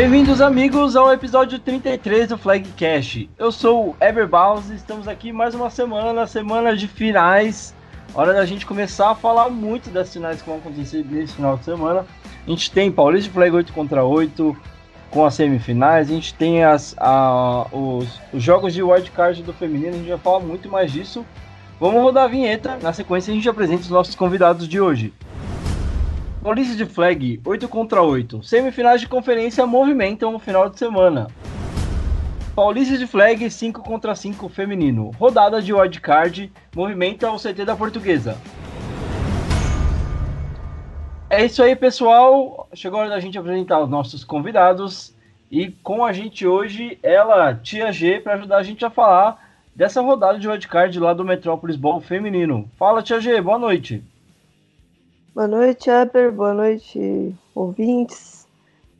Bem-vindos, amigos, ao episódio 33 do Flagcast. Eu sou o Ever Baus e estamos aqui mais uma semana, semana de finais. Hora da gente começar a falar muito das finais que vão acontecer nesse final de semana. A gente tem Paulista Flag 8 contra 8 com as semifinais, a gente tem as, a, os, os jogos de wildcard do feminino, a gente vai falar muito mais disso. Vamos rodar a vinheta, na sequência a gente apresenta os nossos convidados de hoje. Paulista de Flag 8 contra 8. Semifinais de conferência movimentam o final de semana. Paulista de Flag 5 contra 5 feminino. Rodada de wildcard movimenta o CT da Portuguesa. É isso aí, pessoal. Chegou a hora da gente apresentar os nossos convidados. E com a gente hoje, ela, Tia G, para ajudar a gente a falar dessa rodada de wildcard lá do Metrópolis Ball feminino. Fala, Tia G, boa noite. Boa noite, Eber. Boa noite, ouvintes.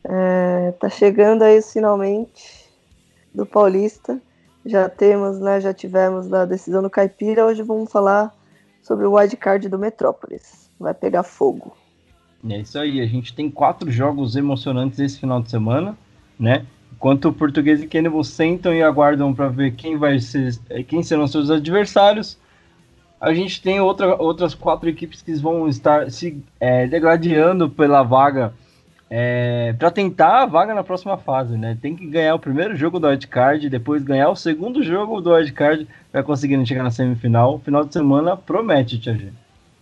É, tá chegando aí finalmente do Paulista. Já temos, né? Já tivemos a decisão do Caipira. Hoje vamos falar sobre o wildcard do Metrópolis. Vai pegar fogo. É isso aí. A gente tem quatro jogos emocionantes esse final de semana, né? Enquanto o Português e Cannibal sentam e aguardam para ver quem vai ser, quem serão seus adversários a gente tem outra, outras quatro equipes que vão estar se é, degradando pela vaga é, para tentar a vaga na próxima fase, né? Tem que ganhar o primeiro jogo do wildcard, depois ganhar o segundo jogo do wildcard para conseguir chegar na semifinal. Final de semana promete, Tia G.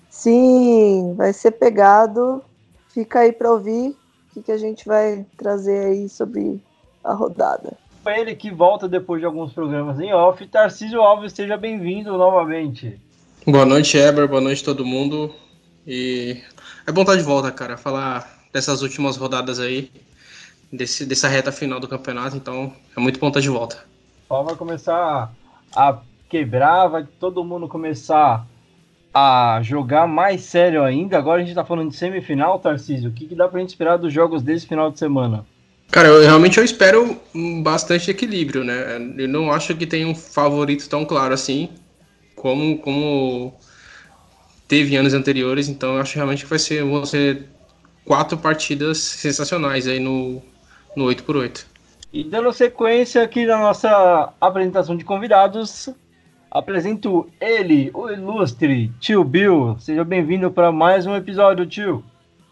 Sim, vai ser pegado. Fica aí para ouvir o que, que a gente vai trazer aí sobre a rodada. Para ele que volta depois de alguns programas em off, Tarcísio Alves, seja bem-vindo novamente. Boa noite, Eber. Boa noite, todo mundo. E é bom estar de volta, cara. Falar dessas últimas rodadas aí, desse, dessa reta final do campeonato. Então, é muito bom estar de volta. Só vai começar a quebrar, vai todo mundo começar a jogar mais sério ainda. Agora a gente tá falando de semifinal, Tarcísio. O que, que dá pra gente esperar dos jogos desse final de semana? Cara, eu realmente eu espero bastante equilíbrio, né? Eu não acho que tem um favorito tão claro assim como, como teve em anos anteriores, então eu acho realmente que vai ser, vão ser quatro partidas sensacionais aí no, no 8x8. E dando sequência aqui na nossa apresentação de convidados, apresento ele, o ilustre Tio Bill. Seja bem-vindo para mais um episódio, tio.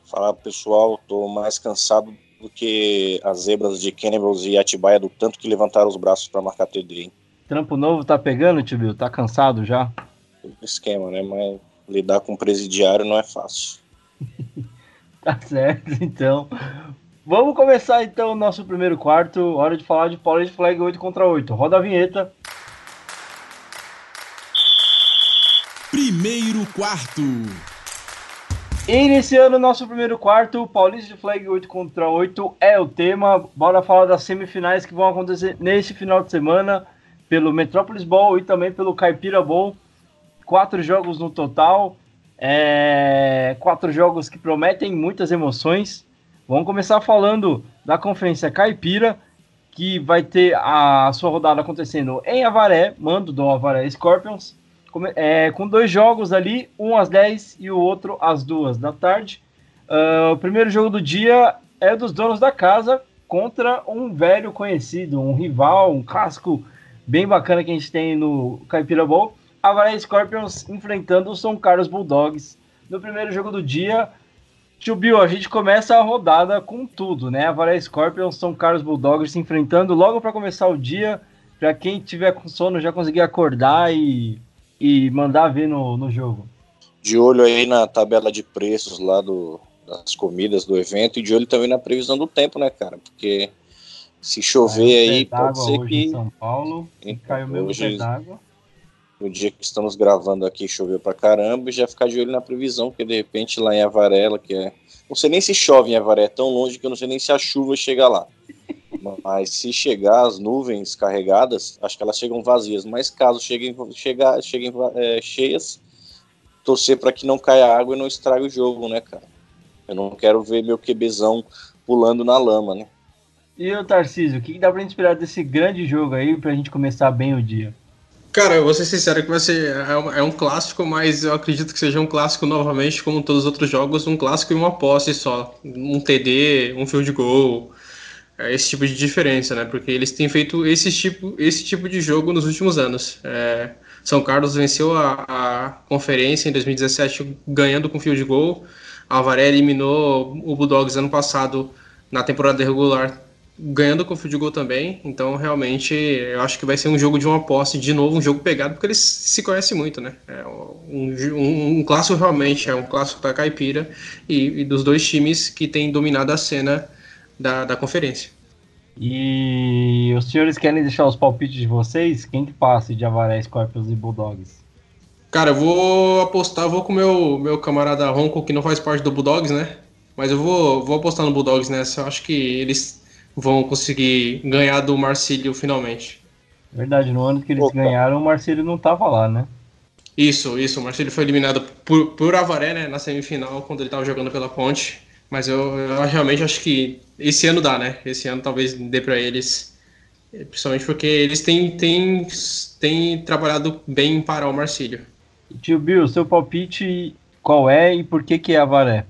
Fala pessoal, tô mais cansado do que as zebras de Cannibals e Atibaia do tanto que levantaram os braços para marcar TD, hein? Trampo novo tá pegando, tio Bill? Tá cansado já? Esquema, né? Mas lidar com presidiário não é fácil. tá certo, então. Vamos começar então o nosso primeiro quarto. Hora de falar de Power Flag 8 contra 8. Roda a vinheta. Primeiro quarto. Iniciando o nosso primeiro quarto, Paulista de Flag 8 contra 8 é o tema. Bora falar das semifinais que vão acontecer neste final de semana pelo Metrópolis Ball e também pelo Caipira Ball. Quatro jogos no total, é, quatro jogos que prometem muitas emoções. Vamos começar falando da Conferência Caipira, que vai ter a sua rodada acontecendo em Avaré, mando do Avaré Scorpions, com, é, com dois jogos ali, um às 10 e o outro às 2 da tarde. Uh, o primeiro jogo do dia é dos donos da casa contra um velho conhecido, um rival, um clássico bem bacana que a gente tem no Caipira Bowl. Avaré Scorpions enfrentando o São Carlos Bulldogs no primeiro jogo do dia. Tio Bill, a gente começa a rodada com tudo, né? Avaré Scorpions, São Carlos Bulldogs se enfrentando logo para começar o dia. Para quem tiver com sono já conseguir acordar e, e mandar ver no, no jogo. De olho aí na tabela de preços lá do, das comidas do evento e de olho também na previsão do tempo, né, cara? Porque se chover aí, pode ser que. São Paulo, então, caiu mesmo hoje, d'água. No dia que estamos gravando aqui, choveu pra caramba, e já ficar de olho na previsão, porque de repente lá em Avarela, que é. Não sei nem se chove em Avaré, é tão longe que eu não sei nem se a chuva chega lá. Mas se chegar as nuvens carregadas, acho que elas chegam vazias. Mas caso cheguem, chegar, cheguem é, cheias, torcer para que não caia água e não estrague o jogo, né, cara? Eu não quero ver meu QBzão pulando na lama, né? E o Tarcísio, o que dá pra gente esperar desse grande jogo aí pra gente começar bem o dia? Cara, eu vou ser sincero que vai ser é um, clássico, mas eu acredito que seja um clássico novamente, como todos os outros jogos, um clássico e uma posse só. Um TD, um field goal. é, esse tipo de diferença, né? Porque eles têm feito esse tipo, esse tipo de jogo nos últimos anos. É, São Carlos venceu a, a, conferência em 2017 ganhando com field goal. A Avaré eliminou o Bulldogs ano passado na temporada regular ganhando com field goal também. Então, realmente, eu acho que vai ser um jogo de uma posse, de novo, um jogo pegado, porque eles se conhecem muito, né? É um, um, um clássico realmente, é um clássico da caipira e, e, dos dois times que têm dominado a cena da, da conferência. E os senhores querem deixar os palpites de vocês? Quem que passa de Avaré, Scorpions e Bulldogs? Cara, eu vou apostar, vou com o meu, meu camarada Ronco, que não faz parte do Bulldogs, né? Mas eu vou, vou apostar no Bulldogs nessa. Eu acho que eles vão conseguir ganhar do Marcílio finalmente. Verdade, no ano que eles Opa. ganharam, o Marcílio não tava lá, né? Isso, isso. O Marcílio foi eliminado por, por Avaré, né? Na semifinal, quando ele tava jogando pela ponte. Mas eu, eu realmente acho que esse ano dá, né? Esse ano talvez dê para eles. Principalmente porque eles têm, têm, têm trabalhado bem para o Marcílio. Tio Bill, seu palpite qual é e por que, que é Avaré?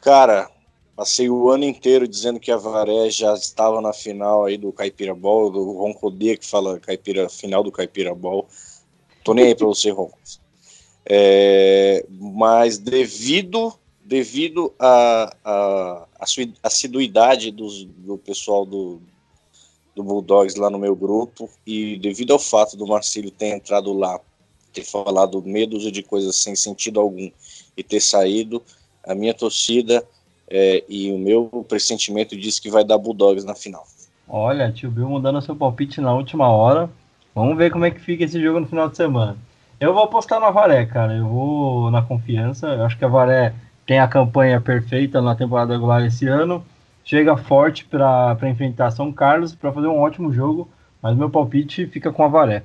Cara, passei o ano inteiro dizendo que a Varé já estava na final aí do Caipira Ball, do Roncodia que fala Caipira, final do Caipira Ball. Tô nem aí para você, Ronco. É, mas devido devido à a, a, a, assiduidade dos, do pessoal do, do Bulldogs lá no meu grupo e devido ao fato do Marcílio ter entrado lá, ter falado medo de coisas sem sentido algum e ter saído, a minha torcida é, e o meu pressentimento diz que vai dar Bulldogs na final. Olha, tio Bill mudando seu palpite na última hora. Vamos ver como é que fica esse jogo no final de semana. Eu vou apostar na Varé, cara. Eu vou na confiança. Eu acho que a Varé tem a campanha perfeita na temporada regular esse ano. Chega forte para enfrentar São Carlos para fazer um ótimo jogo. Mas meu palpite fica com a Varé.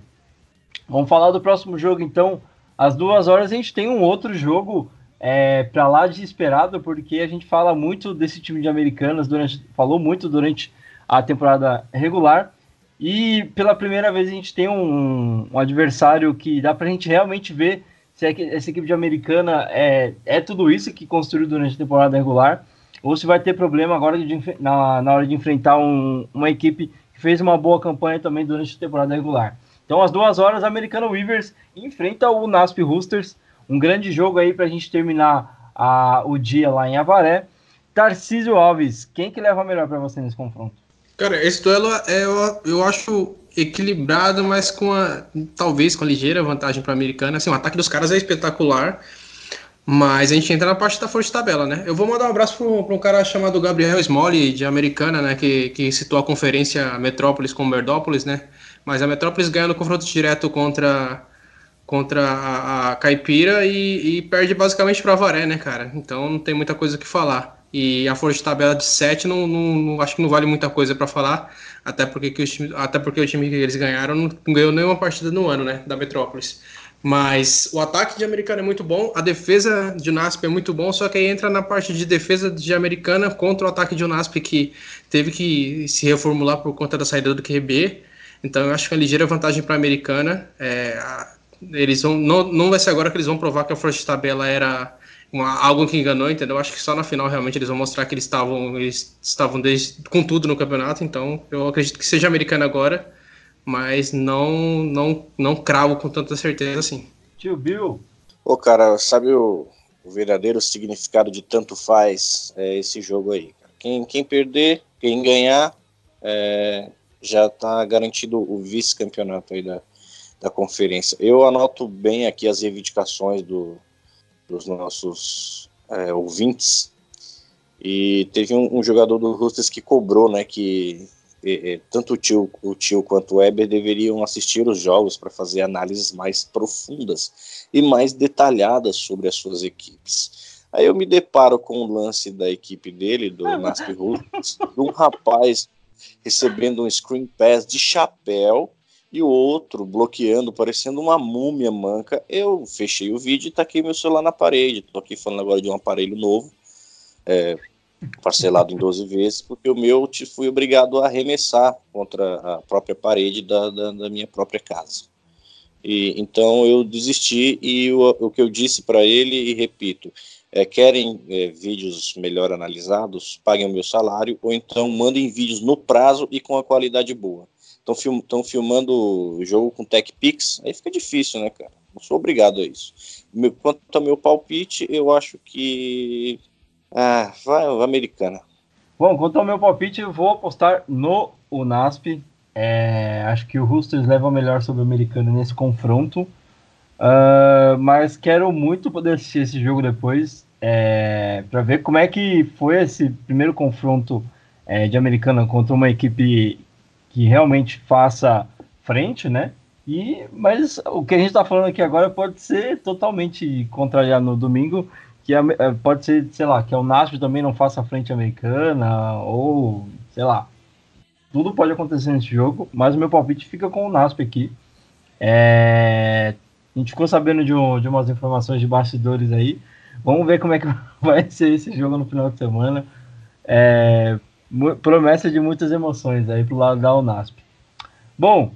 Vamos falar do próximo jogo então. Às duas horas a gente tem um outro jogo é, para lá de esperado, porque a gente fala muito desse time de Americanas, durante, falou muito durante a temporada regular, e pela primeira vez a gente tem um, um adversário que dá para a gente realmente ver se é essa equipe de Americana é, é tudo isso que construiu durante a temporada regular, ou se vai ter problema agora de, na, na hora de enfrentar um, uma equipe que fez uma boa campanha também durante a temporada regular. Então, às duas horas, a Americana Weavers enfrenta o NASP Roosters, um grande jogo aí para a gente terminar a, o dia lá em Avaré. Tarcísio Alves, quem que leva melhor para você nesse confronto? Cara, esse duelo é, eu, eu acho equilibrado, mas com a, talvez com a ligeira vantagem para a americana. Assim, o ataque dos caras é espetacular, mas a gente entra na parte da força de tabela, né? Eu vou mandar um abraço para um cara chamado Gabriel Smolly, de Americana, né? Que, que citou a conferência Metrópolis com Merdópolis, né? Mas a Metrópolis ganha no confronto direto contra contra a, a Caipira e, e, perde basicamente para Varé, né, cara? Então não tem muita coisa o que falar. E a força de tabela de 7 não, não, não, acho que não vale muita coisa para falar, até porque, que time, até porque o time que eles ganharam não, não ganhou nenhuma partida no ano, né, da Metrópolis. Mas o ataque de Americana é muito bom, a defesa de Unasp é muito bom, só que aí entra na parte de defesa de Americana contra o ataque de Unasp que teve que se reformular por conta da saída do QB. Então eu acho que é uma ligeira vantagem para a Americana. É, eles vão. Não, não vai ser agora que eles vão provar que a força de tabela era uma, algo que enganou, entendeu? Acho que só na final realmente eles vão mostrar que eles estavam eles estavam desde, com tudo no campeonato, então eu acredito que seja americano agora, mas não não não cravo com tanta certeza assim. Tio Bill. Ô, cara, sabe o, o verdadeiro significado de tanto faz é esse jogo aí. Quem, quem perder, quem ganhar, é, já está garantido o vice-campeonato aí da, da conferência. Eu anoto bem aqui as reivindicações do, dos nossos é, ouvintes. E teve um, um, jogador do Roosters que cobrou, né, que é, é, tanto o tio, o tio quanto o Weber deveriam assistir os jogos para fazer análises mais profundas e mais detalhadas sobre as suas equipes. Aí eu me deparo com o lance da equipe dele, do Nasp Roosters, de um rapaz recebendo um screen pass de chapéu e o outro bloqueando, parecendo uma múmia manca. Eu fechei o vídeo e taquei meu celular na parede. Tô aqui falando agora de um aparelho novo, é, parcelado em 12 vezes, porque o meu fui obrigado a arremessar contra a própria parede da, da, da minha própria casa. E, então eu desisti e o, o que eu disse para ele, e repito, é, querem é, vídeos melhor analisados, paguem o meu salário, ou então mandem vídeos no prazo e com a qualidade boa. Estão film, filmando o jogo com TechPix, aí fica difícil, né, cara? Não sou obrigado a isso. Meu, quanto ao meu palpite, eu acho que. Ah, vai, americana. Bom, quanto ao meu palpite, eu vou apostar no Unasp. É, acho que o Roosters leva melhor sobre o americano nesse confronto. Uh, mas quero muito poder assistir esse jogo depois é, para ver como é que foi esse primeiro confronto é, de americana contra uma equipe que realmente faça frente, né? E, mas o que a gente está falando aqui agora pode ser totalmente contrariado no domingo, que é, pode ser, sei lá, que o Nashville também não faça frente americana, ou sei lá. Tudo pode acontecer nesse jogo, mas o meu palpite fica com o Nasp aqui. É, a gente ficou sabendo de, um, de umas informações de bastidores aí. Vamos ver como é que vai ser esse jogo no final de semana. É, promessa de muitas emoções aí pro lado da Unasp. Bom,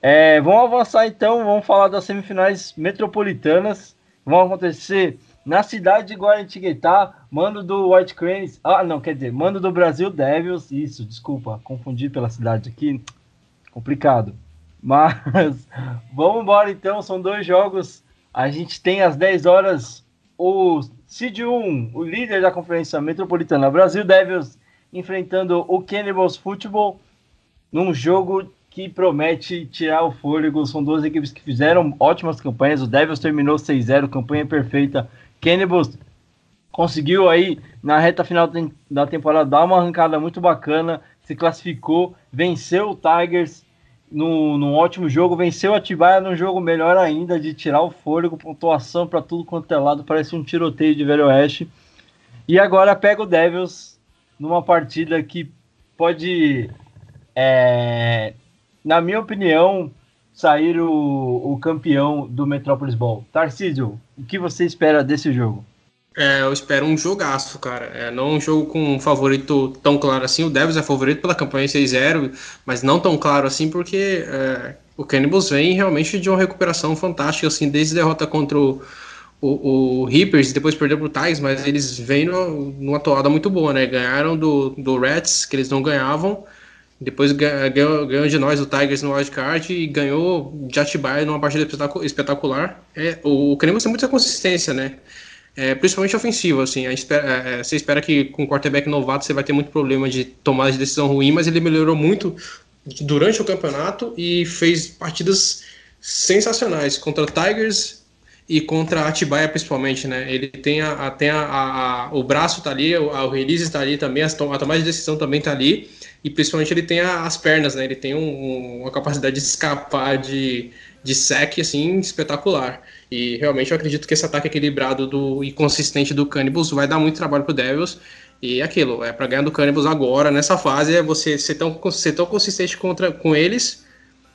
é, vamos avançar então, vamos falar das semifinais metropolitanas. Vão acontecer na cidade de Guaratinguetá, mando do White Cranes. Ah, não, quer dizer, mando do Brasil Devils. Isso, desculpa, confundi pela cidade aqui. Complicado. Mas vamos embora então, são dois jogos. A gente tem às 10 horas o Cid 1, o líder da Conferência Metropolitana Brasil Devils, enfrentando o Cannibals Football num jogo que promete tirar o fôlego. São duas equipes que fizeram ótimas campanhas. O Devils terminou 6-0, campanha perfeita. Cannibals conseguiu aí na reta final da temporada dar uma arrancada muito bacana, se classificou, venceu o Tigers no, num ótimo jogo, venceu a Atibaia num jogo melhor ainda, de tirar o fôlego, pontuação para tudo quanto é lado, parece um tiroteio de Velho Oeste. E agora pega o Devils numa partida que pode, é, na minha opinião, sair o, o campeão do Metropolis Ball. Tarcísio, o que você espera desse jogo? É, eu espero um jogaço, cara. É, não um jogo com um favorito tão claro assim. O Devils é favorito pela campanha 6-0, mas não tão claro assim, porque é, o Cannibals vem realmente de uma recuperação fantástica, assim, desde a derrota contra o, o, o Reapers depois perdeu pro Tigers, mas eles vêm numa toada muito boa, né? Ganharam do, do Reds, que eles não ganhavam, depois ganhou, ganhou de nós o Tigers no wildcard e ganhou de Atibaia numa partida espetacular. É, o Cannibals tem muita consistência, né? é, principalmente ofensivo. Assim, espera, é, você espera que com o quarterback novato você vai ter muito problema de tomada de decisão ruim, mas ele melhorou muito durante o campeonato e fez partidas sensacionais contra Tigers e contra Atibaia principalmente, né? Ele tem a, a tem a, a, o braço tá ali, o, o release está ali também, a, tomada de decisão também tá ali e principalmente ele tem as pernas, né? Ele tem um, uma capacidade de escapar de de sec assim espetacular. E realmente eu acredito que esse ataque equilibrado do, e consistente do Cannibals vai dar muito trabalho pro Devils. E é aquilo, é para ganhar do Cannibals agora, nessa fase, é você ser tão, ser tão consistente contra, com eles,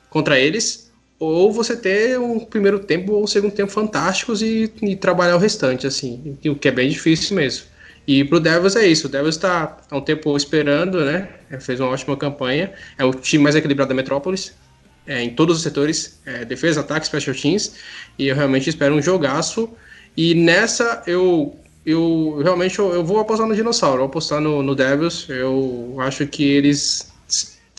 contra eles, ou você ter um primeiro tempo ou um segundo tempo fantásticos e, e trabalhar o restante, assim, o que é bem difícil mesmo. E pro Devils é isso, o Devils está há um tempo esperando, né? Fez uma ótima campanha, é o time mais equilibrado da Metrópolis, é, em todos os setores, é, defesa, ataque, special teams, e eu realmente espero um jogaço. E nessa eu eu realmente eu, eu vou apostar no dinossauro, vou apostar no, no Devils. Eu acho que eles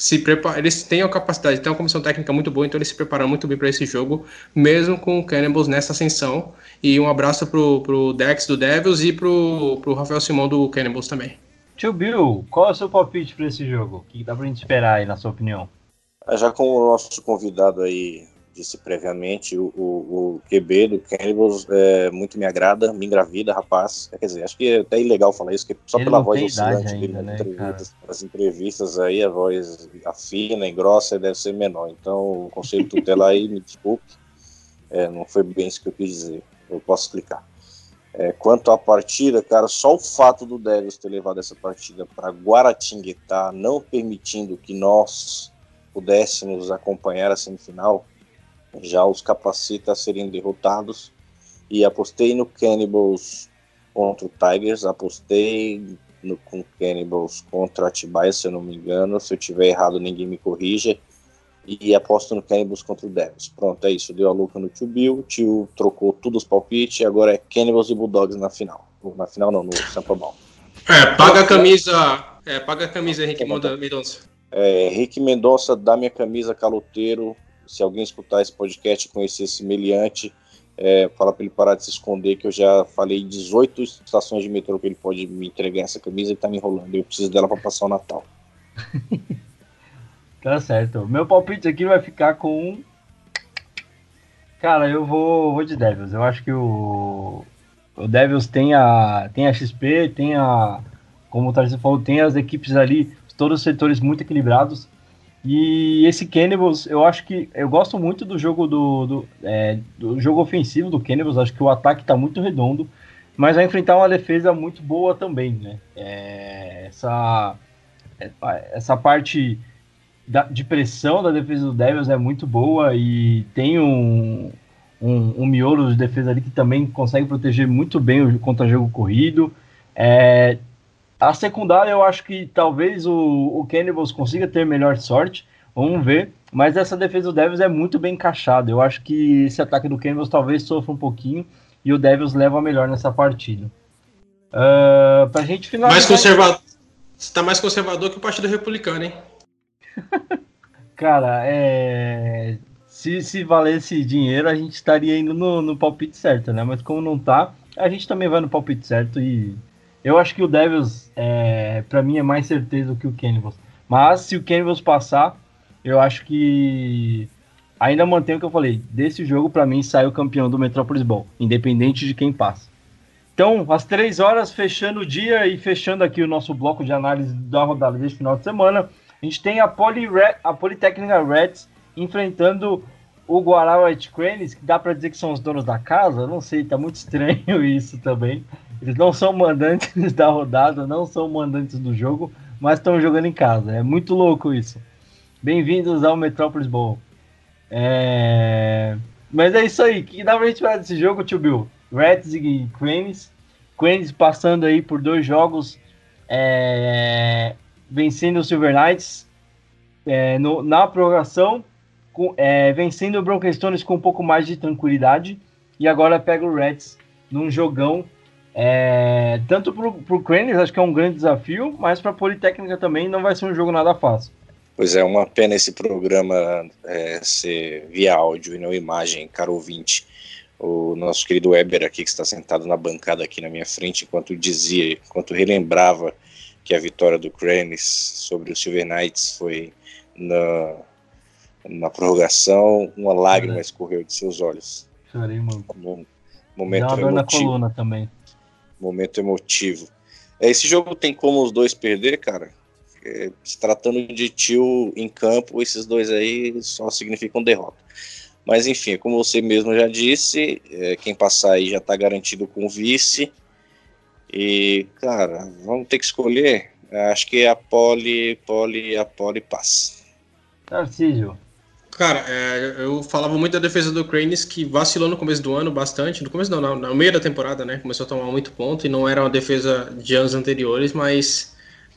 se preparam, eles têm a capacidade, têm uma comissão técnica muito boa, então eles se preparam muito bem para esse jogo, mesmo com o Cannibals nessa ascensão. E um abraço pro, pro Dex do Devils e pro, pro Rafael Simão do Cannibals também. Tio Bill, qual é o seu palpite para esse jogo? O que dá pra gente esperar aí, na sua opinião? Ah, já como o nosso convidado aí disse previamente, o, o, o QB do Cannibals é, muito me agrada, me engravida, rapaz. Quer dizer, acho que é até ilegal falar isso, porque só Ele pela voz oscilante dele né, entrevistas, nas entrevistas aí, a voz afina e grossa deve ser menor. Então, o conselho tutelar aí, me desculpe, é, não foi bem isso que eu quis dizer. Eu posso explicar. É, quanto à partida, cara, só o fato do Devils ter levado essa partida para Guaratinguetá, não permitindo que nós pudéssemos acompanhar a semifinal, já os capacita a serem derrotados. E apostei no Cannibals contra o Tigers, apostei no com Cannibals contra Atibaia, se eu não me engano. Se eu tiver errado, ninguém me corrija. e aposto no Cannibals contra o Devils. Pronto, é isso. Deu a louca no tio Bill, o tio trocou tudo os palpites, agora é Cannibals e Bulldogs na final. Na final não, no Sampa Ball. É, paga a camisa. É, paga a camisa, Henrique Mendonça. É, Henrique Mendonça, dá minha camisa caloteiro. Se alguém escutar esse podcast e conhecer esse meliante, é, fala para ele parar de se esconder, que eu já falei 18 estações de metrô que ele pode me entregar essa camisa e tá me enrolando. Eu preciso dela para passar o Natal. tá certo. Meu palpite aqui vai ficar com. Cara, eu vou, vou de Devils. Eu acho que o, o Devils tem a, tem a XP, tem a. Como o Tarcísio falou, tem as equipes ali, todos os setores muito equilibrados. E esse Cannibals, eu acho que. Eu gosto muito do jogo do, do, é, do jogo ofensivo do Cannibals. Acho que o ataque está muito redondo, mas vai enfrentar uma defesa muito boa também, né? É, essa, é, essa parte da, de pressão da defesa do Devils é muito boa e tem um, um, um miolo de defesa ali que também consegue proteger muito bem o jogo corrido. É, a secundária, eu acho que talvez o, o Cannibals consiga ter melhor sorte. Vamos ver. Mas essa defesa do Devils é muito bem encaixada. Eu acho que esse ataque do Cannibals talvez sofra um pouquinho e o Devils leva melhor nessa partida. Uh, pra gente finalizar. Mais conservador. Você tá mais conservador que o Partido Republicano, hein? Cara, é. Se, se valesse dinheiro, a gente estaria indo no, no palpite certo, né? Mas como não tá, a gente também vai no palpite certo e eu acho que o Devils, é, para mim, é mais certeza do que o Cannibals. Mas se o Cannibals passar, eu acho que ainda mantenho o que eu falei. Desse jogo, para mim, sai o campeão do Metropolis Ball, independente de quem passa. Então, às três horas, fechando o dia e fechando aqui o nosso bloco de análise da rodada deste final de semana, a gente tem a, Poly a Politécnica Reds enfrentando o Guará White Cranes, que dá para dizer que são os donos da casa. Não sei, tá muito estranho isso também. Eles não são mandantes da rodada, não são mandantes do jogo, mas estão jogando em casa. É muito louco isso. Bem-vindos ao Metropolis Bowl. É... Mas é isso aí. O que dá pra gente falar desse jogo, tio Bill? Reds e Cranes. Cranes passando aí por dois jogos, é... vencendo o Silver Knights é, no, na prorrogação, com, é, vencendo o Broken Stones com um pouco mais de tranquilidade. E agora pega o Reds num jogão é, tanto para o Cranes, acho que é um grande desafio, mas para a Politécnica também não vai ser um jogo nada fácil. Pois é, uma pena esse programa é, ser via áudio e não imagem, caro ouvinte. O nosso querido Weber aqui, que está sentado na bancada aqui na minha frente, enquanto dizia, enquanto relembrava que a vitória do Cranes sobre o Silver Knights foi na, na prorrogação, uma lágrima é. escorreu de seus olhos. Chorei, mano. Um momento Deu uma dor na coluna também momento emotivo. É, esse jogo tem como os dois perder, cara. É, se tratando de tio em campo, esses dois aí só significam derrota. Mas enfim, como você mesmo já disse, é, quem passar aí já está garantido com o vice. E, cara, vamos ter que escolher. Acho que é a Poli, Poli, a Poli passa. Tarcísio. Cara, é, eu falava muito da defesa do Cranes que vacilou no começo do ano bastante. No começo não, no, meio da temporada, né? Começou a tomar muito ponto e não era uma defesa de anos anteriores, mas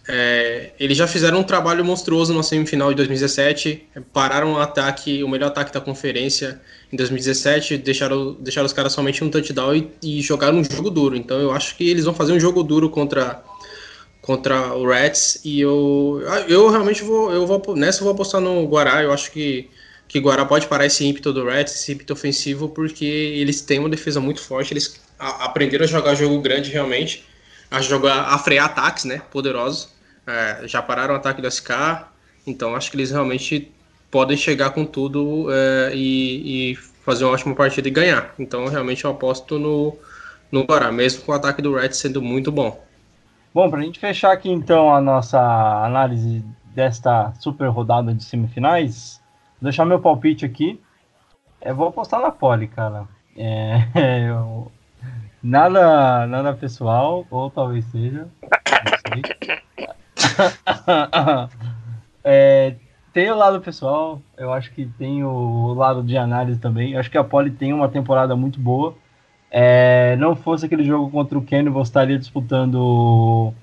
é, eles já fizeram um trabalho monstruoso na semifinal de 2017. Pararam o ataque, o melhor ataque da conferência em 2017, deixaram, deixaram os caras somente um touchdown e, e jogaram um jogo duro. Então eu acho que eles vão fazer um jogo duro contra contra o Reds e eu eu realmente vou eu vou nessa eu vou apostar no Guará eu acho que que Guará pode parar esse ímpeto do Reds, esse ímpeto ofensivo, porque eles têm uma defesa muito forte, eles a, aprenderam a jogar jogo grande realmente, a jogar, a frear ataques, né, poderosos, é, já pararam o ataque do SK, então acho que eles realmente podem chegar com tudo é, e, e, fazer uma ótima partida e ganhar. Então realmente eu aposto no, no Guará, mesmo com o ataque do Reds sendo muito bom. Bom, para a gente fechar aqui então a nossa análise desta super rodada de semifinais, deixar meu palpite aqui. Eu vou apostar na Poli, cara. É, eu, nada, nada pessoal, ou talvez seja. é, tem o lado pessoal, eu acho que tem o lado de análise também. Eu acho que a Poli tem uma temporada muito boa. É, não fosse aquele jogo contra o você estaria disputando o,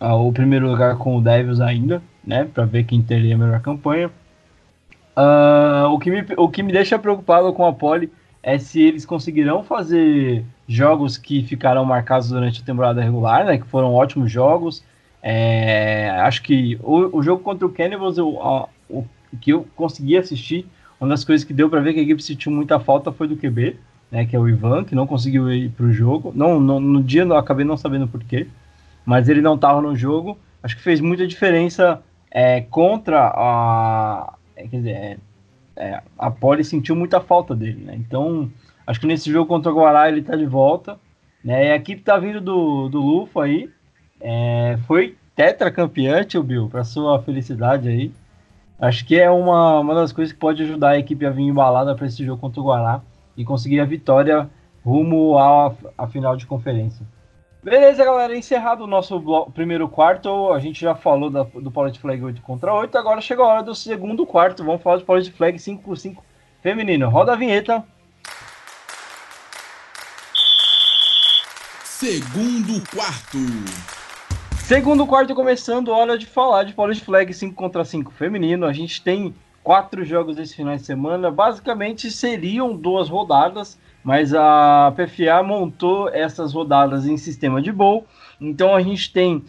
o primeiro lugar com o Devils ainda, né? Para ver quem teria a melhor campanha. Uh, o, que me, o que me deixa preocupado com a Poli é se eles conseguirão fazer jogos que ficaram marcados durante a temporada regular, né? Que foram ótimos jogos. É, acho que o, o, jogo contra o Cannibals, eu, o, o que eu consegui assistir, uma das coisas que deu para ver que a equipe sentiu muita falta foi do QB, né? Que é o Ivan, que não conseguiu ir para o jogo. Não, não, no dia eu acabei não sabendo porquê, mas ele não estava no jogo. Acho que fez muita diferença é, contra a. É, quer dizer, é, é, a Poli sentiu muita falta dele, né? Então, acho que nesse jogo contra o Guará ele tá de volta. Né? E a equipe tá vindo do, do Lufo aí. É, foi tetracampeão, tio Bill, para sua felicidade aí. Acho que é uma, uma das coisas que pode ajudar a equipe a vir embalada para esse jogo contra o Guará e conseguir a vitória rumo à final de conferência. Beleza, galera. Encerrado o nosso primeiro quarto. A gente já falou da, do Police Flag 8 contra 8. Agora chegou a hora do segundo quarto. Vamos falar de Police Flag 5 por 5 feminino. Roda a vinheta. Segundo quarto. Segundo quarto começando, hora de falar de Police Flag 5 contra 5 feminino. A gente tem quatro jogos esse final de semana. Basicamente seriam duas rodadas mas a PFA montou essas rodadas em sistema de bowl. Então a gente tem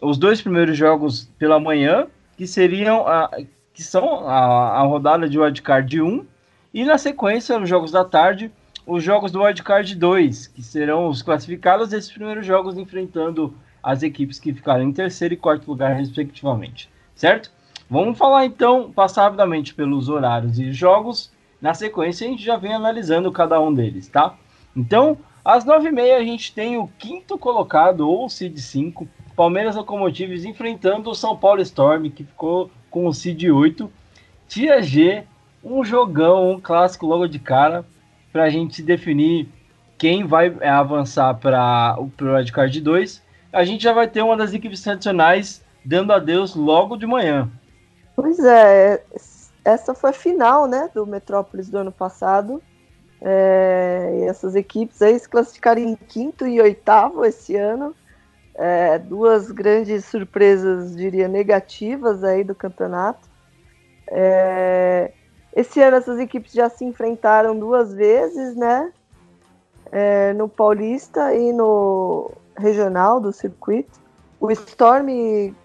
os dois primeiros jogos pela manhã, que seriam a, que são a, a rodada de wildcard 1, e na sequência, os jogos da tarde, os jogos do wildcard 2, que serão os classificados desses primeiros jogos enfrentando as equipes que ficaram em terceiro e quarto lugar, respectivamente. Certo? Vamos falar então, passar rapidamente pelos horários e jogos na sequência, a gente já vem analisando cada um deles, tá? Então, às 9h30 a gente tem o quinto colocado, ou Seed 5, Palmeiras Locomotives enfrentando o São Paulo Storm, que ficou com o Seed 8. Tia G, um jogão, um clássico logo de cara, para a gente definir quem vai avançar para o Red Card 2. A gente já vai ter uma das equipes tradicionais dando adeus logo de manhã. Pois é, essa foi a final né, do Metrópolis do ano passado. É, essas equipes aí se classificaram em quinto e oitavo esse ano. É, duas grandes surpresas, diria, negativas aí do campeonato. É, esse ano essas equipes já se enfrentaram duas vezes, né? É, no Paulista e no regional do circuito. O Storm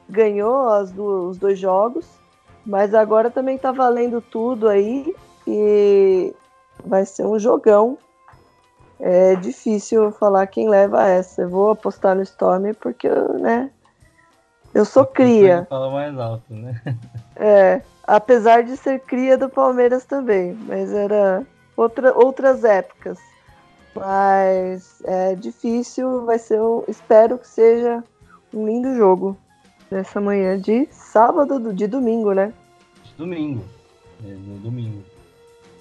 ganhou os dois jogos. Mas agora também tá valendo tudo aí e vai ser um jogão. É difícil falar quem leva essa. Eu vou apostar no Storm porque, né? Eu sou cria. Fala mais alto, né? É, apesar de ser cria do Palmeiras também, mas era outra, outras épocas. Mas é difícil, vai ser um, espero que seja um lindo jogo nessa manhã de sábado, de domingo, né? De domingo. É, no domingo.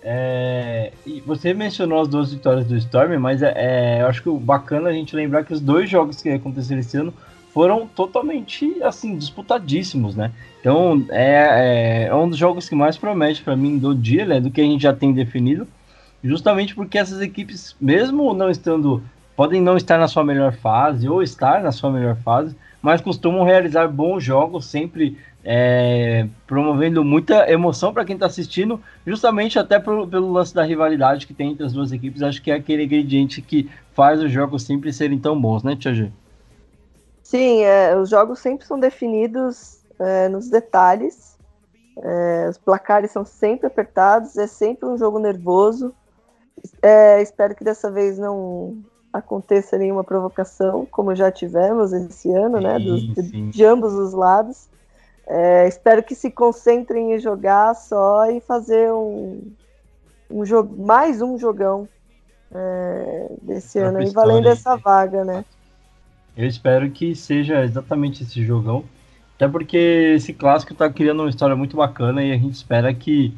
É, e você mencionou as duas vitórias do Storm, mas é, é, eu acho que bacana a gente lembrar que os dois jogos que aconteceram esse ano foram totalmente assim disputadíssimos, né? Então é, é, é um dos jogos que mais promete para mim do dia, né? Do que a gente já tem definido, justamente porque essas equipes, mesmo não estando, podem não estar na sua melhor fase ou estar na sua melhor fase, mas costumam realizar bons jogos, sempre é, promovendo muita emoção para quem está assistindo, justamente até pro, pelo lance da rivalidade que tem entre as duas equipes. Acho que é aquele ingrediente que faz os jogos sempre serem tão bons, né, Tia G? Sim, é, os jogos sempre são definidos é, nos detalhes. É, os placares são sempre apertados, é sempre um jogo nervoso. É, espero que dessa vez não aconteça nenhuma provocação, como já tivemos esse ano, sim, né? de, de, ambos os lados. É, espero que se concentrem em jogar só e fazer um, um jogo, mais um jogão é, desse ano aí, valendo essa vaga, né? Eu espero que seja exatamente esse jogão, até porque esse clássico está criando uma história muito bacana e a gente espera que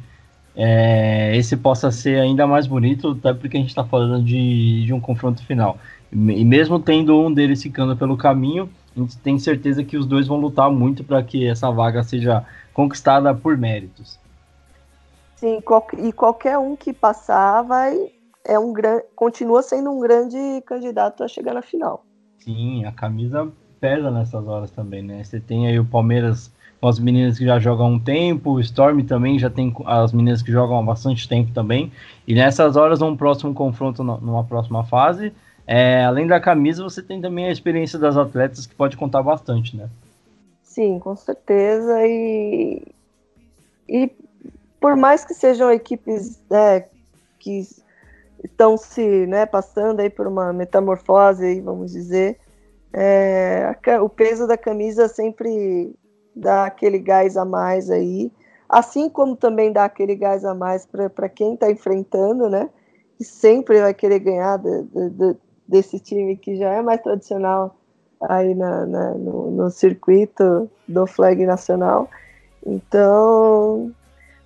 é, esse possa ser ainda mais bonito, até porque a gente está falando de, de um confronto final. E mesmo tendo um deles ficando pelo caminho, a gente tem certeza que os dois vão lutar muito para que essa vaga seja conquistada por méritos. Sim, e qualquer um que passar vai é um grande, continua sendo um grande candidato a chegar na final. Sim, a camisa pesa nessas horas também, né? Você tem aí o Palmeiras com as meninas que já jogam há um tempo, o Storm também já tem as meninas que jogam há bastante tempo também. E nessas horas, um próximo confronto numa próxima fase. É, além da camisa, você tem também a experiência das atletas que pode contar bastante, né? Sim, com certeza. E, e por mais que sejam equipes né, que estão se né, passando aí por uma metamorfose, vamos dizer, é, o peso da camisa sempre dá aquele gás a mais aí, assim como também dá aquele gás a mais para quem está enfrentando, né? Que sempre vai querer ganhar de, de, de, desse time que já é mais tradicional aí na, na, no, no circuito do flag nacional. Então,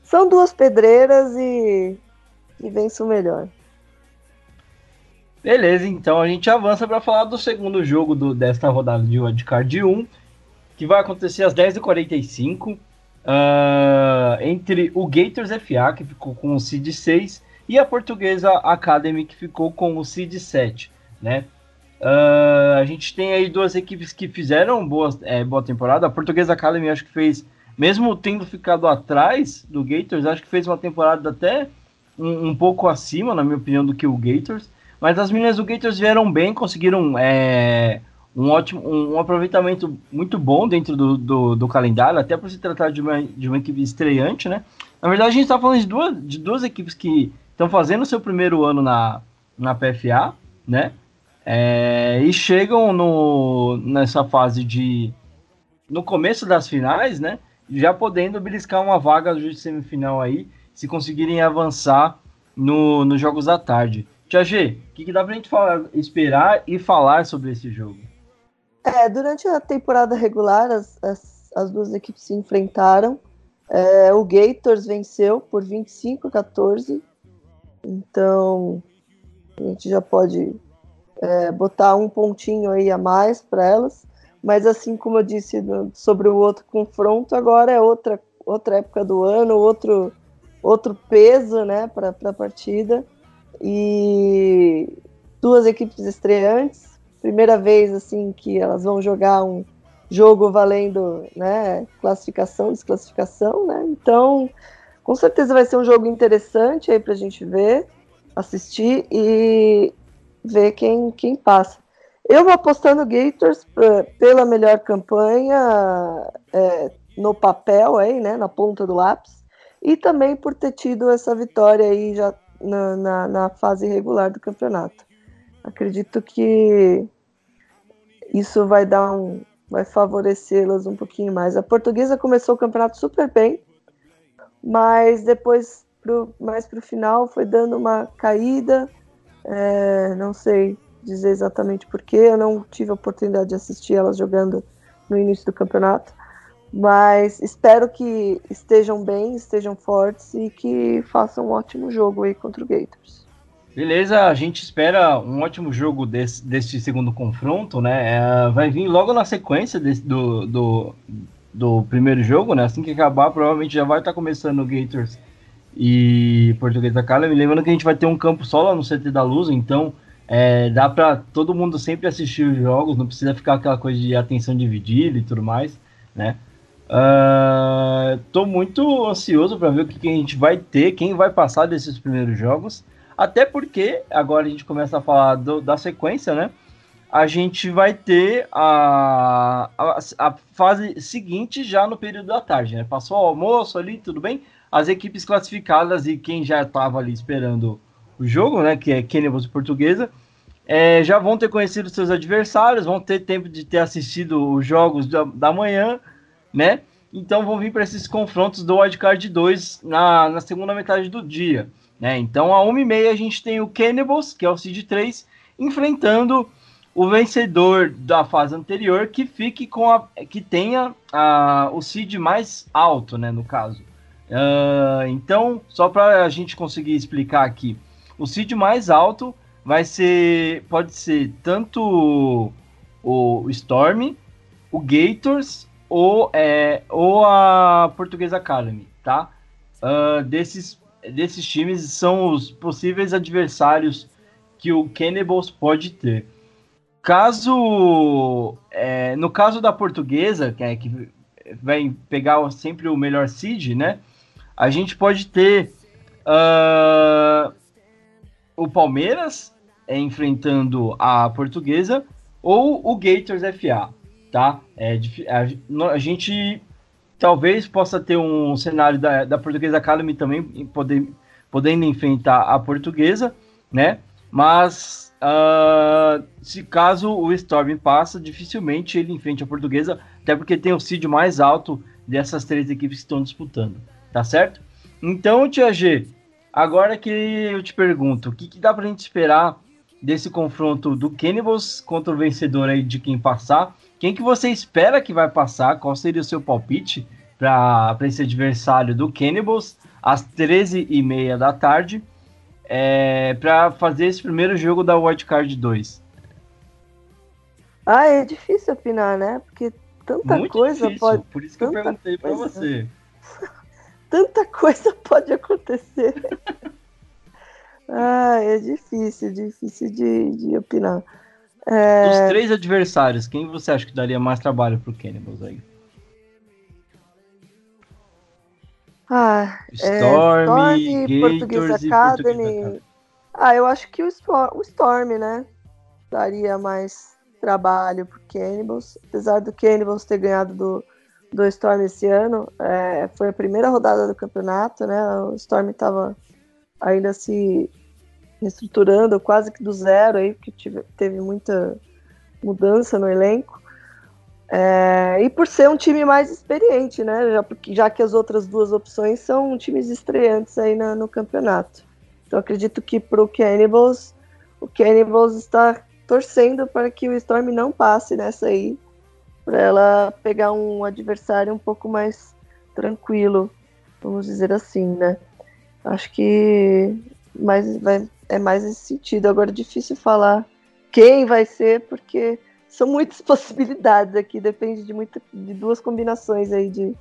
são duas pedreiras e, e vence o melhor. Beleza, então a gente avança para falar do segundo jogo do, desta rodada de Wildcard 1, que vai acontecer às 10h45, uh, ah, entre o Gators FA, que ficou com o Seed 6, e a Portuguesa Academy, que ficou com o Seed 7, né? Uh, a gente tem aí duas equipes que fizeram boa, é, boa temporada. A Portuguesa Academy acho que fez, mesmo tendo ficado atrás do Gators, acho que fez uma temporada até um, um pouco acima, na minha opinião, do que o Gators. Mas as meninas do Gators vieram bem, conseguiram é, um ótimo um, aproveitamento muito bom dentro do, do, do, calendário, até por se tratar de uma, de uma equipe estreante, né? Na verdade, a gente está falando de duas, de duas equipes que estão fazendo seu primeiro ano na, na PFA, né? É, e chegam no, nessa fase de. No começo das finais, né? Já podendo beliscar uma vaga de semifinal aí, se conseguirem avançar no, nos jogos da tarde. Tia G, o que, que, dá pra gente falar, esperar e falar sobre esse jogo? É, durante a temporada regular, as, as, as duas equipes se enfrentaram. É, o Gators venceu por 25 a 14. Então, a gente já pode é, botar um pontinho aí a mais para elas. Mas assim como eu disse no, sobre o outro confronto, agora é outra, outra época do ano, outro, outro peso né, para a partida e duas equipes estreantes. Primeira vez assim que elas vão jogar um jogo valendo né, classificação, desclassificação, né? Então, com certeza vai ser um jogo interessante aí para a gente ver, assistir e ver quem, quem passa. Eu vou apostando Gators pela melhor campanha é, no papel aí, né, na ponta do lápis, e também por ter tido essa vitória aí já na, na, na fase regular do campeonato. Acredito que isso vai dar um, vai favorecê-las um pouquinho mais. A portuguesa começou o campeonato super bem, mas depois, pro, mais para o final, foi dando uma caída. É, não sei dizer exatamente porquê, eu não tive a oportunidade de assistir elas jogando no início do campeonato. Mas espero que estejam bem, estejam fortes e que façam um ótimo jogo aí contra o Gators. Beleza, a gente espera um ótimo jogo desse, desse segundo confronto, né? É, vai vir logo na sequência desse, do, do, do, primeiro jogo, né? Assim que acabar, provavelmente já vai estar começando o Gators e Portuguesa Academy. Lembrando que a gente vai ter um campo solo no CT da Luz, então é, dá para todo mundo sempre assistir os jogos, não precisa ficar aquela coisa de atenção dividida e tudo mais, né? Uh, tô muito ansioso para ver o que, que, a gente vai ter, quem vai passar desses primeiros jogos. Até porque agora a gente começa a falar do, da sequência, né? A gente vai ter a, a, a, fase seguinte já no período da tarde, né? Passou o almoço ali, tudo bem? As equipes classificadas e quem já estava ali esperando o jogo, né? Que é Kennebus Portuguesa, é, já vão ter conhecido seus adversários, vão ter tempo de ter assistido os jogos da, da manhã né? Então vão vir para esses confrontos do Wildcard 2 na, na segunda metade do dia. Né? Então, a 1h30 a gente tem o Cannibals, que é o Seed 3, enfrentando o vencedor da fase anterior que fique com a que tenha a, o seed mais alto, né, no caso. Uh, então, só para a gente conseguir explicar aqui, o seed mais alto vai ser pode ser tanto o Storm, o Gators ou, é, ou a Portuguesa Academy, tá? Uh, desses, desses times são os possíveis adversários que o Cannibals pode ter. Caso, é, no caso da Portuguesa, que, é, que vai pegar sempre o melhor seed, né? A gente pode ter uh, o Palmeiras é, enfrentando a Portuguesa ou o Gators FA, tá? É, a, a gente talvez possa ter um cenário da, da Portuguesa Academy também poder, podendo enfrentar a Portuguesa, né? Mas uh, se caso o Storm passa, dificilmente ele enfrente a Portuguesa, até porque tem o seed mais alto dessas três equipes que estão disputando, tá certo? Então, Tia G, agora que eu te pergunto, o que, que dá pra gente esperar desse confronto do Cannibals contra o vencedor aí de quem passar? Quem que você espera que vai passar? Qual seria o seu palpite para esse adversário do Cannibals às 13h30 da tarde é, para fazer esse primeiro jogo da White Card 2? Ah, é difícil opinar, né? Porque tanta Muito coisa difícil, pode. Por isso que eu perguntei para você. tanta coisa pode acontecer. ah, é difícil, difícil de, de opinar. É... Dos três adversários, quem você acha que daria mais trabalho pro Cannibals aí? Ah, Storm, é, Storm Português Academy. Ah, eu acho que o Storm, o Storm, né? Daria mais trabalho pro Cannibals. Apesar do Cannibals ter ganhado do, do Storm esse ano, é, foi a primeira rodada do campeonato, né? O Storm estava ainda se reestruturando quase que do zero aí, porque tive, teve muita mudança no elenco. É, e por ser um time mais experiente, né? Já, já que as outras duas opções são times estreantes aí na, no campeonato. Então acredito que para o Cannibals, o Cannibals está torcendo para que o Storm não passe nessa aí, para ela pegar um adversário um pouco mais tranquilo, vamos dizer assim, né? Acho que mais vai, é mais esse sentido. Agora, difícil falar quem vai ser, porque são muitas possibilidades aqui, depende de, muito, de duas combinações aí de,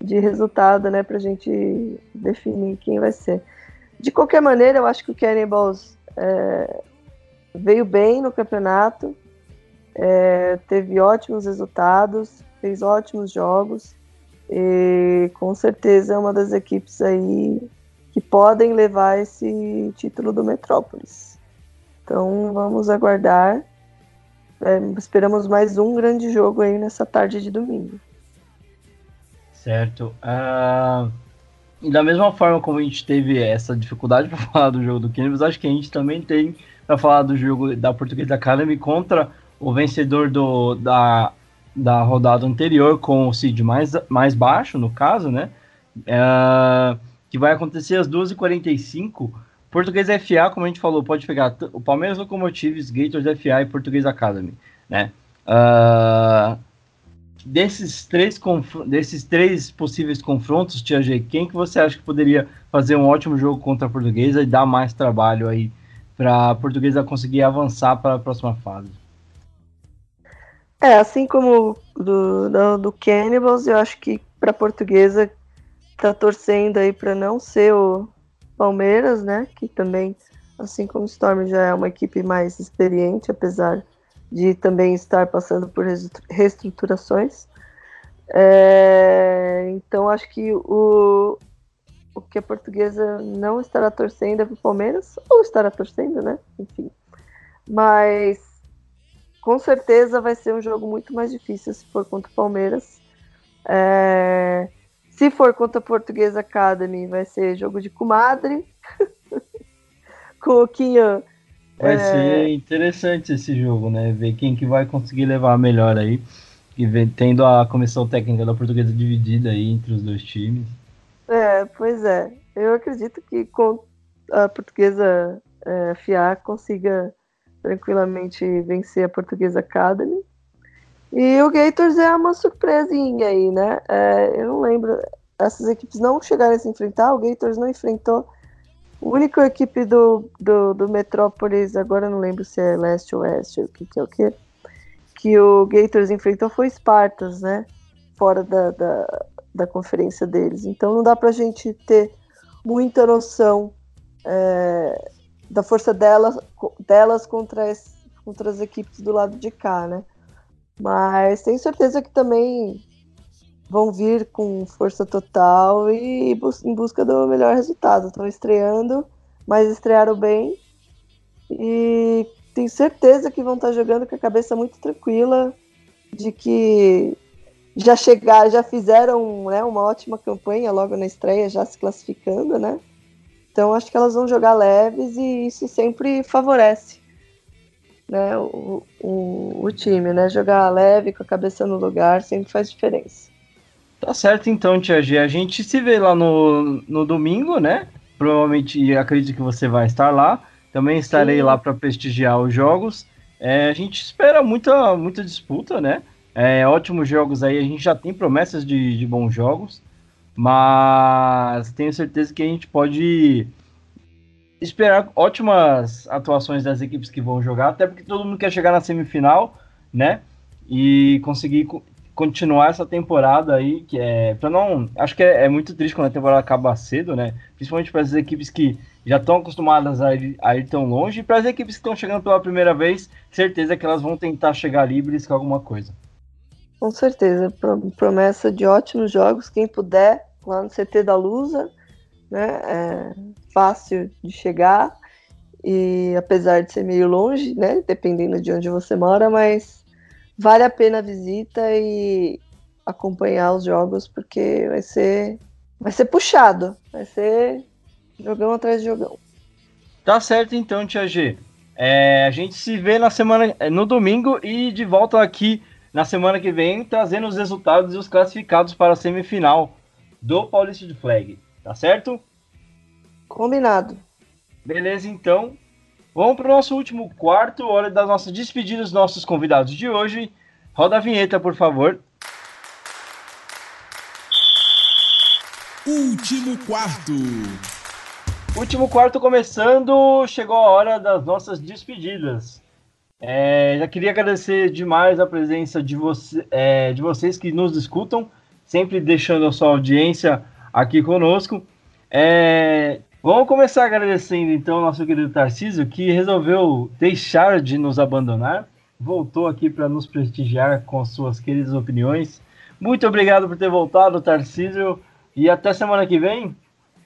de resultado, né, pra gente definir quem vai ser. De qualquer maneira, eu acho que o Cannibals é, veio bem no campeonato, é, teve ótimos resultados, fez ótimos jogos, e com certeza é uma das equipes aí que podem levar esse título do Metrópolis. Então vamos aguardar. É, esperamos mais um grande jogo aí nessa tarde de domingo. Certo. Uh, e da mesma forma como a gente teve essa dificuldade para falar do jogo do Cannabis, acho que a gente também tem para falar do jogo da Portuguesa Academy contra o vencedor do, da, da rodada anterior com o seed mais, mais baixo, no caso, né? Uh, que vai acontecer às 12h45. Português FA, como a gente falou, pode pegar o Palmeiras Locomotives, Gators FA e Português Academy, né? Uh, desses, três desses três possíveis confrontos, Tia G, quem que você acha que poderia fazer um ótimo jogo contra a Portuguesa e dar mais trabalho aí para a Portuguesa conseguir avançar para a próxima fase? É, assim como do, do, do Cannibals, eu acho que para a Portuguesa tá torcendo aí para não ser o Palmeiras, né? Que também, assim como o Storm, já é uma equipe mais experiente, apesar de também estar passando por reestruturações. É, então acho que o, o que a portuguesa não estará torcendo é para o Palmeiras, ou estará torcendo, né? Enfim. Mas com certeza vai ser um jogo muito mais difícil se for contra o Palmeiras. É, se for contra a Portuguesa Academy, vai ser jogo de comadre. com o Quinha. Vai é... ser interessante esse jogo, né? Ver quem que vai conseguir levar melhor aí. E tendo a comissão técnica da Portuguesa dividida aí entre os dois times. É, pois é. Eu acredito que com a Portuguesa é, FIA consiga tranquilamente vencer a Portuguesa Academy. E o Gators é uma surpresinha aí, né? É, eu não lembro. Essas equipes não chegaram a se enfrentar, o Gators não enfrentou. A única equipe do, do, do Metrópolis, agora eu não lembro se é leste ou oeste, o que, que é o que, que o Gators enfrentou foi Spartans, né? Fora da, da, da conferência deles. Então não dá pra gente ter muita noção é, da força delas, delas contra, as, contra as equipes do lado de cá, né? Mas tenho certeza que também vão vir com força total e em busca do melhor resultado. Estão estreando, mas estrearam bem e tenho certeza que vão estar jogando com a cabeça muito tranquila de que já chegaram, já fizeram né, uma ótima campanha logo na estreia, já se classificando, né? Então acho que elas vão jogar leves e isso sempre favorece né, o, o, o time, né? Jogar leve, com a cabeça no lugar, sempre faz diferença. Tá certo então, Tia G. A gente se vê lá no, no domingo, né? Provavelmente acredito que você vai estar lá. Também estarei Sim. lá para prestigiar os jogos. É, a gente espera muita, muita disputa, né? É, ótimos jogos aí, a gente já tem promessas de, de bons jogos, mas tenho certeza que a gente pode esperar ótimas atuações das equipes que vão jogar, até porque todo mundo quer chegar na semifinal, né? E conseguir continuar essa temporada aí, que é. Pra não. Acho que é, é muito triste quando a temporada acaba cedo, né? Principalmente para as equipes que já estão acostumadas a ir, a ir, tão longe, e para as equipes que estão chegando pela primeira vez, certeza que elas vão tentar chegar livres com alguma coisa. Com certeza, promessa de ótimos jogos. Quem puder, lá no CT da Lusa, né? É fácil de chegar e apesar de ser meio longe, né? Dependendo de onde você mora, mas vale a pena a visita e acompanhar os jogos porque vai ser vai ser puxado, vai ser jogão atrás de jogão. Tá certo então, Tia G. É, a gente se vê na semana no domingo e de volta aqui na semana que vem trazendo os resultados e os classificados para a semifinal do Paulista de Flag, tá certo? Combinado. Beleza, então. Vamos para o nosso último quarto, hora das nossas despedidas dos nossos convidados de hoje. Roda a vinheta, por favor. Último quarto. Último quarto começando, chegou a hora das nossas despedidas. É, já queria agradecer demais a presença de, você, é, de vocês que nos escutam, sempre deixando a sua audiência aqui conosco. É, Vamos começar agradecendo então nosso querido Tarcísio, que resolveu deixar de nos abandonar, voltou aqui para nos prestigiar com suas queridas opiniões. Muito obrigado por ter voltado, Tarcísio, e até semana que vem.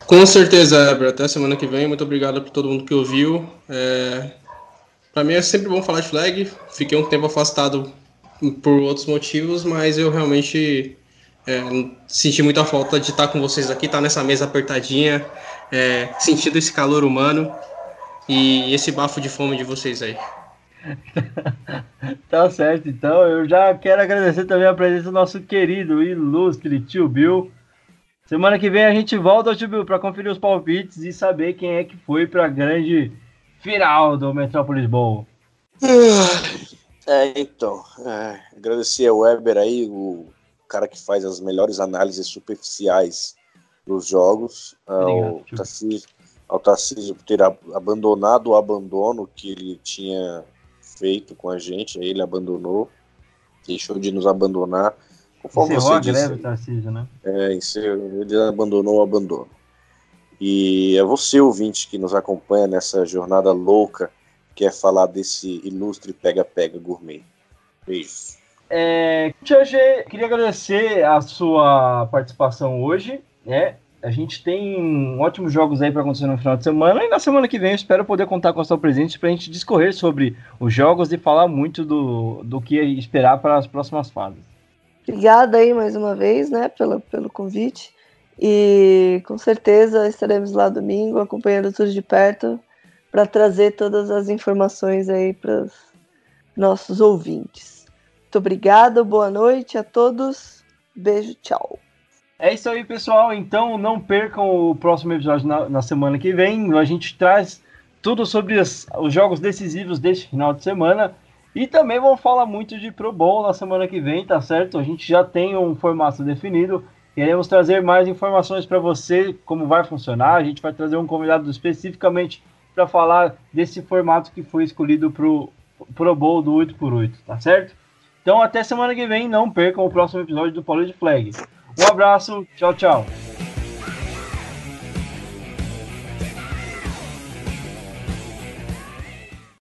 Com certeza, Ebra. Até semana que vem. Muito obrigado por todo mundo que ouviu. É... Para mim é sempre bom falar de flag. Fiquei um tempo afastado por outros motivos, mas eu realmente é, senti muita falta de estar com vocês aqui, estar nessa mesa apertadinha, é, sentindo esse calor humano e esse bafo de fome de vocês aí. tá certo, então eu já quero agradecer também a presença do nosso querido, ilustre tio Bill. Semana que vem a gente volta, tio Bill, para conferir os palpites e saber quem é que foi para a grande final do Metrópolis Bowl. É, então, é, agradecer ao Weber aí, o cara que faz as melhores análises superficiais dos jogos, ao Tarcísio, ao Tarcísio por ter abandonado o abandono que ele tinha feito com a gente, aí ele abandonou, deixou de nos abandonar. Conforme Encerrou você disse, greve, Tarcísio, né? É, ele abandonou o abandono. E é você, ouvinte, que nos acompanha nessa jornada louca, que é falar desse ilustre pega-pega gourmet. Beijos. É, G, queria agradecer a sua participação hoje. Né? A gente tem ótimos jogos aí para acontecer no final de semana e na semana que vem eu espero poder contar com a sua presença para a gente discorrer sobre os jogos e falar muito do, do que esperar para as próximas fases. Obrigada aí mais uma vez, né, pelo, pelo convite. E com certeza estaremos lá domingo acompanhando tudo de perto para trazer todas as informações aí para os nossos ouvintes. Muito obrigada, boa noite a todos. Beijo, tchau. É isso aí, pessoal. Então não percam o próximo episódio na, na semana que vem. A gente traz tudo sobre as, os jogos decisivos deste final de semana. E também vamos falar muito de Pro Bowl na semana que vem, tá certo? A gente já tem um formato definido. Queremos trazer mais informações para você, como vai funcionar. A gente vai trazer um convidado especificamente para falar desse formato que foi escolhido para o Pro Bowl do 8x8, tá certo? Então até semana que vem, não percam o próximo episódio do Polo de Flag. Um abraço, tchau, tchau.